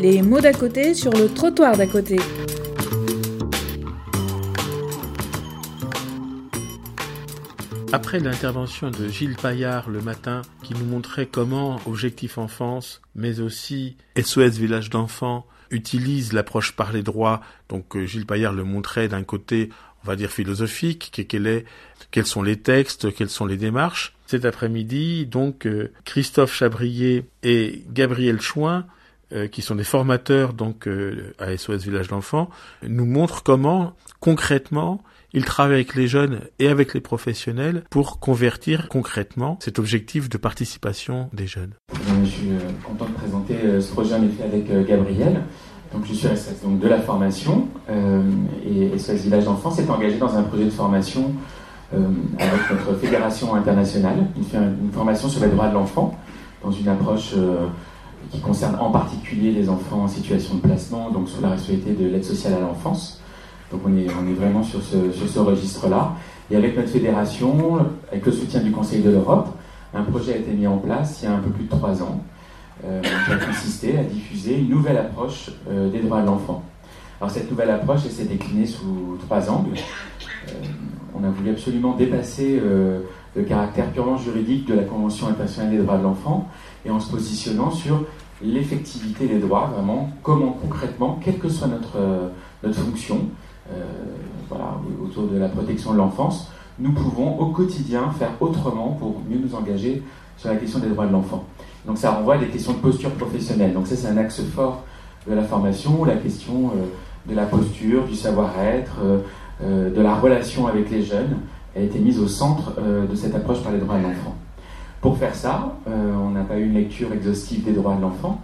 Les mots d'à côté sur le trottoir d'à côté. Après l'intervention de Gilles Paillard le matin, qui nous montrait comment Objectif Enfance, mais aussi SOS Village d'enfants, utilise l'approche par les droits, donc euh, Gilles Paillard le montrait d'un côté, on va dire philosophique, quels sont les textes, quelles sont les démarches. Cet après-midi, donc, euh, Christophe Chabrier et Gabriel Chouin euh, qui sont des formateurs donc à SOS Village d'enfants, nous montrent comment concrètement il travaille avec les jeunes et avec les professionnels pour convertir concrètement cet objectif de participation des jeunes. Je suis euh, content de présenter euh, ce projet en effet avec euh, Gabriel. Donc, je suis responsable de la formation et SOS Village d'enfants s'est engagé dans un projet de formation avec notre fédération internationale, une, une, formation sur les droits de l'enfant dans une approche qui concerne en particulier les enfants en situation de placement, donc sous la responsabilité de l'aide sociale à l'enfance. Donc on est, on est vraiment sur ce, sur ce registre-là. Et avec notre fédération, avec le soutien du Conseil de l'Europe, un projet a été mis en place il y a un peu plus de trois ans, euh, qui a consisté à diffuser une nouvelle approche euh, des droits de l'enfant. Alors cette nouvelle approche, elle s'est déclinée sous trois angles. Euh, on a voulu absolument dépasser le caractère purement juridique de la Convention internationale des droits de l'enfant et en se positionnant sur l'effectivité des droits, vraiment, comment concrètement, quelle que soit notre, notre fonction, euh, voilà, autour de la protection de l'enfance, nous pouvons au quotidien faire autrement pour mieux nous engager sur la question des droits de l'enfant. Donc ça renvoie à des questions de posture professionnelle. Donc ça c'est un axe fort de la formation, la question euh, de la posture, du savoir-être, euh, de la relation avec les jeunes a été mise au centre de cette approche par les droits de l'enfant. Pour faire ça, on n'a pas eu une lecture exhaustive des droits de l'enfant,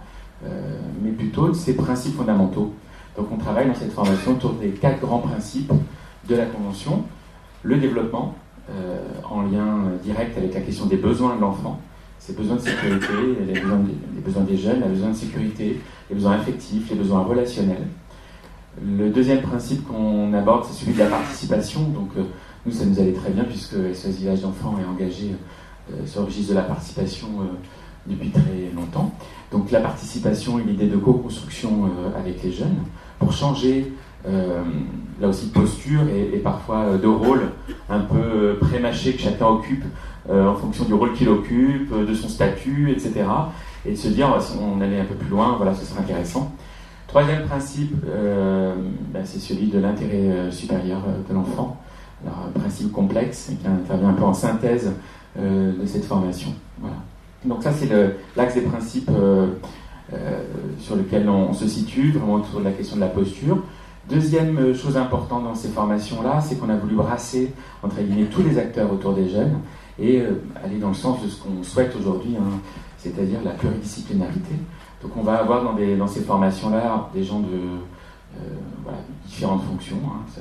mais plutôt de ses principes fondamentaux donc on travaille dans cette formation autour des quatre grands principes de la Convention. Le développement, euh, en lien direct avec la question des besoins de l'enfant, ses besoins de sécurité, les besoins, des, jeunes, les besoins de sécurité, les besoins affectifs, les besoins relationnels. Le deuxième principe qu'on aborde, c'est celui de la participation. Donc euh, nous, ça nous allait très bien puisque SOS Village d'enfants est engagé euh, sur le registre de la participation depuis très longtemps. Donc la participation et l'idée de co-construction avec les jeunes pour changer euh, là aussi de posture et, parfois euh, de rôle un peu euh, prémâché que chacun occupe en fonction du rôle qu'il occupe, de son statut, etc. Et de se dire, si on allait un peu plus loin, voilà, ce serait intéressant. Troisième principe, ben, c'est celui de l'intérêt supérieur de l'enfant. Un principe complexe qui intervient un peu en synthèse de cette formation. Voilà. Donc ça, c'est l'axe des principes euh, sur lequel on, se situe, vraiment autour de la question de la posture. Deuxième euh, chose importante dans ces formations-là, c'est qu'on a voulu brasser, entre guillemets, tous les acteurs autour des jeunes et euh, aller dans le sens de ce qu'on souhaite aujourd'hui, hein, c'est-à-dire la pluridisciplinarité. Donc on va avoir dans, ces formations-là des gens de différentes fonctions, hein, ça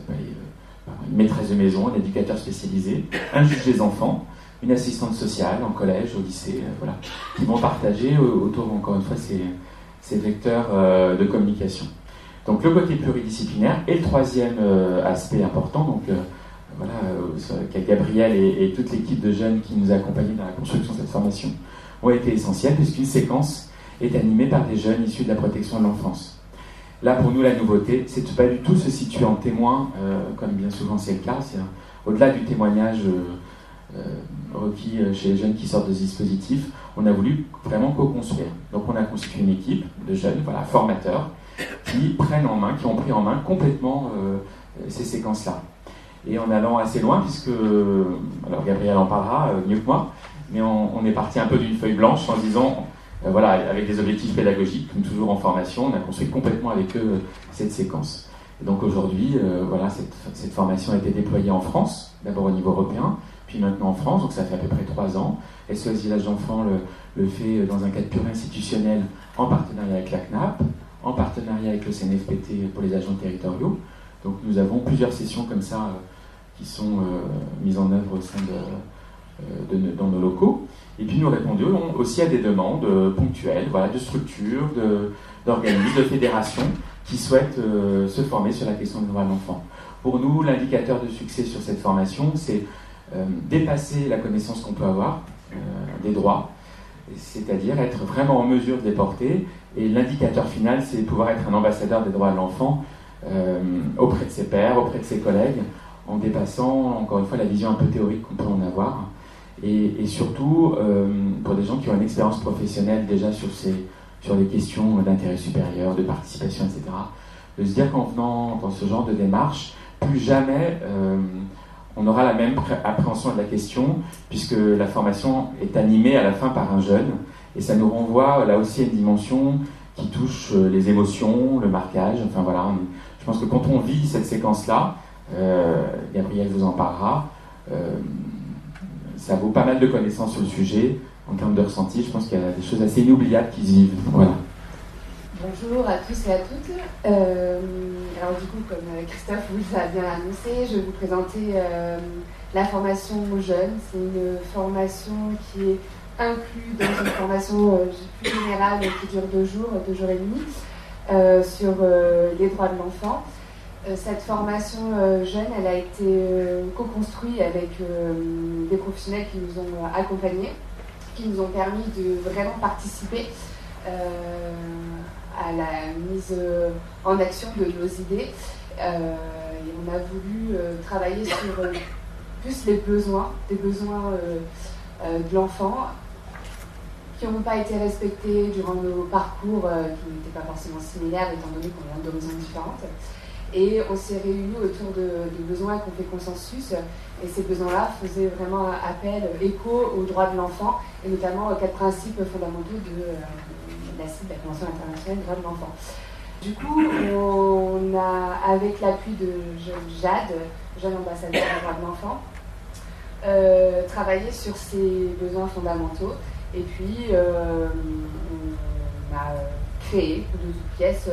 une maîtresse de maison, un éducateur spécialisé, un juge des enfants, une assistante sociale en collège, au lycée, euh, voilà, qui vont partager autour, encore une fois, ces, vecteurs euh, de communication. Donc le côté pluridisciplinaire. Et le troisième euh, aspect important, donc voilà, Gabriel et, toute l'équipe de jeunes qui nous a accompagnés dans la construction de cette formation ont été essentiels puisqu'une séquence est animée par des jeunes issus de la protection de l'enfance. Là, pour nous, la nouveauté, c'est de pas du tout se situer en témoin, comme bien souvent c'est le cas. Au-delà du témoignage euh, requis euh, chez les jeunes qui sortent de ce dispositif, on a voulu vraiment co-construire. Donc on a constitué une équipe de jeunes, voilà, formateurs, qui prennent en main, qui ont pris en main complètement euh, ces séquences-là. Et en allant assez loin, puisque, alors Gabriel en parlera mieux que moi, mais on, est parti un peu d'une feuille blanche en disant, voilà, avec des objectifs pédagogiques, comme toujours en formation, on a construit complètement avec eux cette séquence. Donc aujourd'hui, voilà, cette, formation a été déployée en France, d'abord au niveau européen, puis maintenant en France, donc ça fait à peu près trois ans. SOS Village d'enfants le, fait dans un cadre pur institutionnel en partenariat avec la CNAP, en partenariat avec le CNFPT pour les agents territoriaux. Donc nous avons plusieurs sessions comme ça euh, qui sont euh, mises en œuvre au sein de, euh, dans nos locaux. Et puis nous répondons aussi à des demandes ponctuelles, voilà, de structures, d'organismes, de, fédérations qui souhaitent se former sur la question des droits de l'enfant. Pour nous, l'indicateur de succès sur cette formation, c'est euh, dépasser la connaissance qu'on peut avoir euh, des droits c'est-à-dire être vraiment en mesure de les porter. Et l'indicateur final, c'est pouvoir être un ambassadeur des droits de l'enfant auprès de ses pairs, auprès de ses collègues, en dépassant, encore une fois, la vision un peu théorique qu'on peut en avoir. Et, surtout, pour des gens qui ont une expérience professionnelle déjà sur, ces, sur les questions d'intérêt supérieur, de participation, etc., de se dire qu'en venant dans ce genre de démarche, plus jamais euh, on aura la même appréhension de la question, puisque la formation est animée à la fin par un jeune, et ça nous renvoie là aussi à une dimension qui touche euh, les émotions, le marquage, enfin voilà. Je pense que quand on vit cette séquence-là, euh, Gabriel vous en parlera, ça vaut pas mal de connaissances sur le sujet. En termes de ressenti, je pense qu'il y a des choses assez inoubliables qui se vivent. Voilà. Bonjour à tous et à toutes. Euh, alors du coup, comme Christophe vous a bien annoncé, je vais vous présenter euh, la formation aux jeunes. C'est une formation qui est inclue dans une formation euh, plus générale qui dure deux jours, deux jours et demi, sur les droits de l'enfant. Cette formation jeune, elle a été co-construite avec des professionnels qui nous ont accompagnés, qui nous ont permis de vraiment participer à la mise euh, en action de nos idées. Euh, et on a voulu euh, travailler sur plus les besoins, des besoins de l'enfant qui n'ont pas été respectés durant nos parcours qui n'étaient pas forcément similaires étant donné qu'on vient d'horizons différentes. Et on s'est réunis autour de, besoins qu'on fait consensus. Et ces besoins-là faisaient vraiment appel, écho aux droits de l'enfant, et notamment aux quatre principes fondamentaux de, la de la Convention internationale des droits de l'enfant. Du coup, on a, avec l'appui de Jade, jeune ambassadeur des droits de l'enfant, euh, travaillé sur ces besoins fondamentaux. Et puis, euh, on a créé de pièces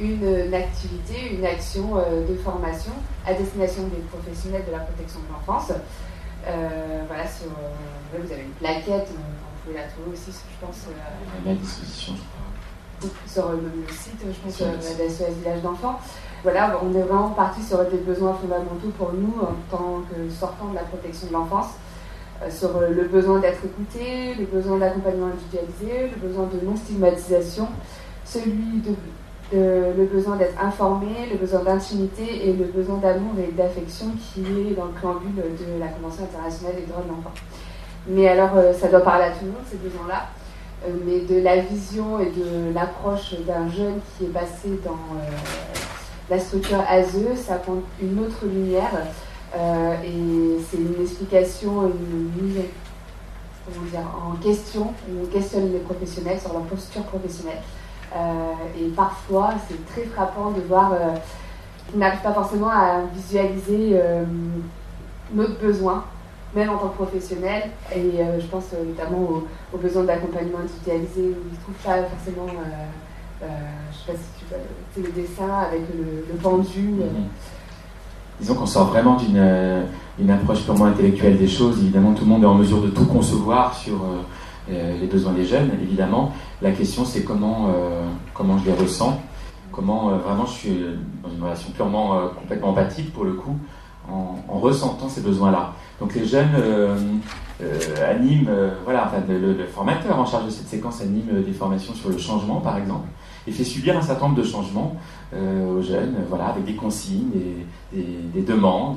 une, activité, une action euh, de formation à destination des professionnels de la protection de l'enfance. voilà, sur, vous avez une plaquette pouvez la trouver aussi, je pense. Euh, à disposition, je crois. Sur le, site, je pense, euh, de SOS Village d'enfants. Voilà, on est vraiment parti sur des besoins fondamentaux pour nous en tant que sortant de la protection de l'enfance, euh, sur le besoin d'être écouté, le besoin d'accompagnement individualisé, le besoin de non-stigmatisation, celui de, le besoin d'être informé, le besoin d'intimité et le besoin d'amour et d'affection qui est dans le préambule de la Convention internationale des droits de l'enfant. Mais alors, euh, ça doit parler à tout le monde, ces besoins-là. Euh, mais de la vision et de l'approche d'un jeune qui est passé dans euh, la structure ASE, ça compte une autre lumière. et c'est une explication, une mise en question, on questionne les professionnels sur leur posture professionnelle. Et parfois, c'est très frappant de voir qu'ils n'arrivent pas forcément à visualiser notre besoin même en tant que professionnel. Et euh, je pense euh, notamment aux, besoins d'accompagnement individualisé où ils ne trouvent pas forcément, euh, je sais pas si tu vois, le dessin avec le, pendu. Mhm. Disons qu'on sort vraiment d'une une approche purement intellectuelle des choses. Évidemment, tout le monde est en mesure de tout concevoir sur les besoins des jeunes, évidemment. La question, c'est comment, comment je les ressens, comment vraiment je suis dans une relation purement, complètement empathique pour le coup, en ressentant ces besoins-là. Donc les jeunes euh, euh, animent, euh, voilà, enfin, le, formateur en charge de cette séquence anime des formations sur le changement, par exemple, et fait subir un certain nombre de changements aux jeunes, voilà, avec des consignes, des, des, demandes,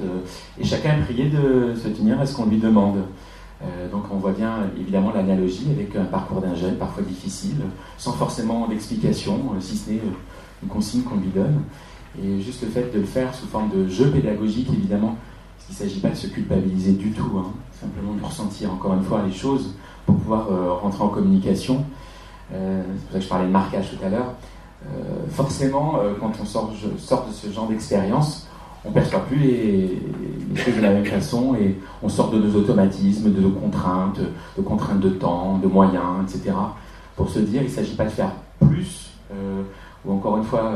et chacun est prié de se tenir à ce qu'on lui demande. Donc on voit bien évidemment l'analogie avec un parcours d'un jeune parfois difficile, sans forcément d'explication, si ce n'est une consigne qu'on lui donne. Et juste le fait de le faire sous forme de jeu pédagogique, évidemment, il ne s'agit pas de se culpabiliser du tout, hein. simplement de ressentir encore une fois les choses pour pouvoir euh, rentrer en communication. Euh, c'est pour ça que je parlais de marquage tout à l'heure. Euh, forcément, quand on sort, de ce genre d'expérience, on ne perçoit plus les, choses de la même façon et on sort de nos automatismes, de nos contraintes, de contraintes de temps, de moyens, etc. Pour se dire, il ne s'agit pas de faire plus, ou encore une fois,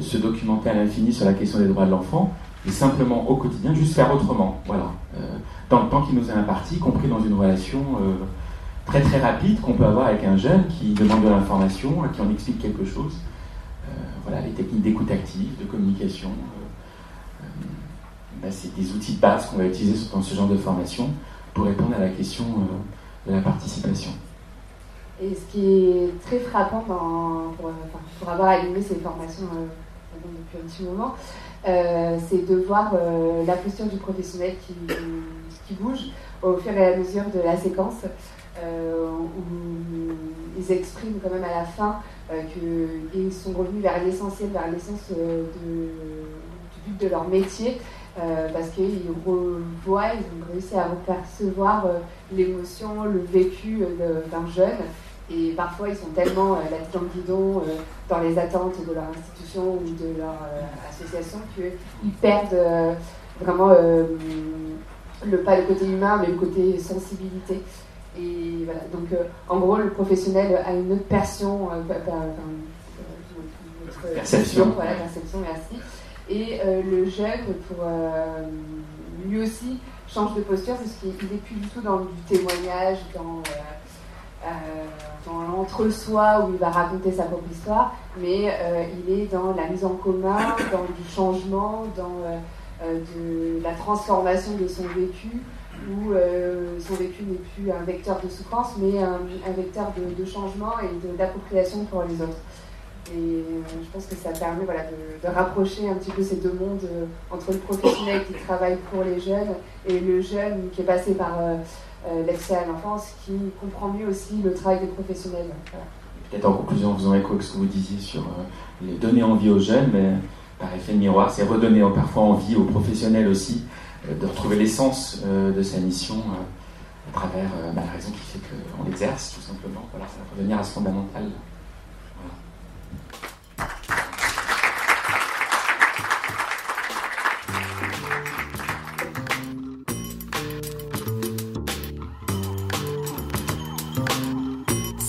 se documenter à l'infini sur la question des droits de l'enfant, et simplement au quotidien juste faire autrement. Voilà. Euh, dans le temps qui nous est imparti, compris dans une relation euh, très très rapide qu'on peut avoir avec un jeune qui demande de l'information, qui en explique quelque chose. Euh, voilà, les techniques d'écoute active, de communication, c'est des outils de base qu'on va utiliser dans ce genre de formation pour répondre à la question de la participation. Et ce qui est très frappant pour, avoir animé ces formations depuis un petit moment, c'est de voir la posture du professionnel qui, qui, bouge au fur et à mesure de la séquence, où ils expriment quand même à la fin qu'ils sont revenus vers l'essentiel, vers l'essence du but de leur métier, euh, parce qu'ils revoient, ils ont réussi à percevoir euh, l'émotion, le vécu euh, d'un jeune. Et parfois, ils sont tellement la tête dans le guidon dans les attentes de leur institution ou de leur association qu'ils perdent vraiment le, pas le côté humain, mais le côté sensibilité. Et voilà, donc en gros, le professionnel a une autre perception, perception, voilà, perception, merci. Et euh, le jeune, pour euh, lui aussi, change de posture parce qu'il n'est plus du tout dans du témoignage, dans, euh, dans l'entre-soi où il va raconter sa propre histoire, mais il est dans la mise en commun, dans du changement, dans de la transformation de son vécu, où son vécu n'est plus un vecteur de souffrance, mais un, vecteur de, de changement et d'appropriation pour les autres. Et euh, je pense que ça permet de, rapprocher un petit peu ces deux mondes euh, entre le professionnel qui travaille pour les jeunes et le jeune qui est passé par euh, l'accès à l'enfance, qui comprend mieux aussi le travail des professionnels. Peut-être en conclusion, en faisant écho à ce que vous disiez sur les donner envie aux jeunes, mais par effet de miroir, c'est redonner parfois envie aux professionnels aussi de retrouver l'essence de sa mission à travers la raison qui fait qu'on l'exerce, tout simplement. Voilà, ça va revenir à ce fondamental.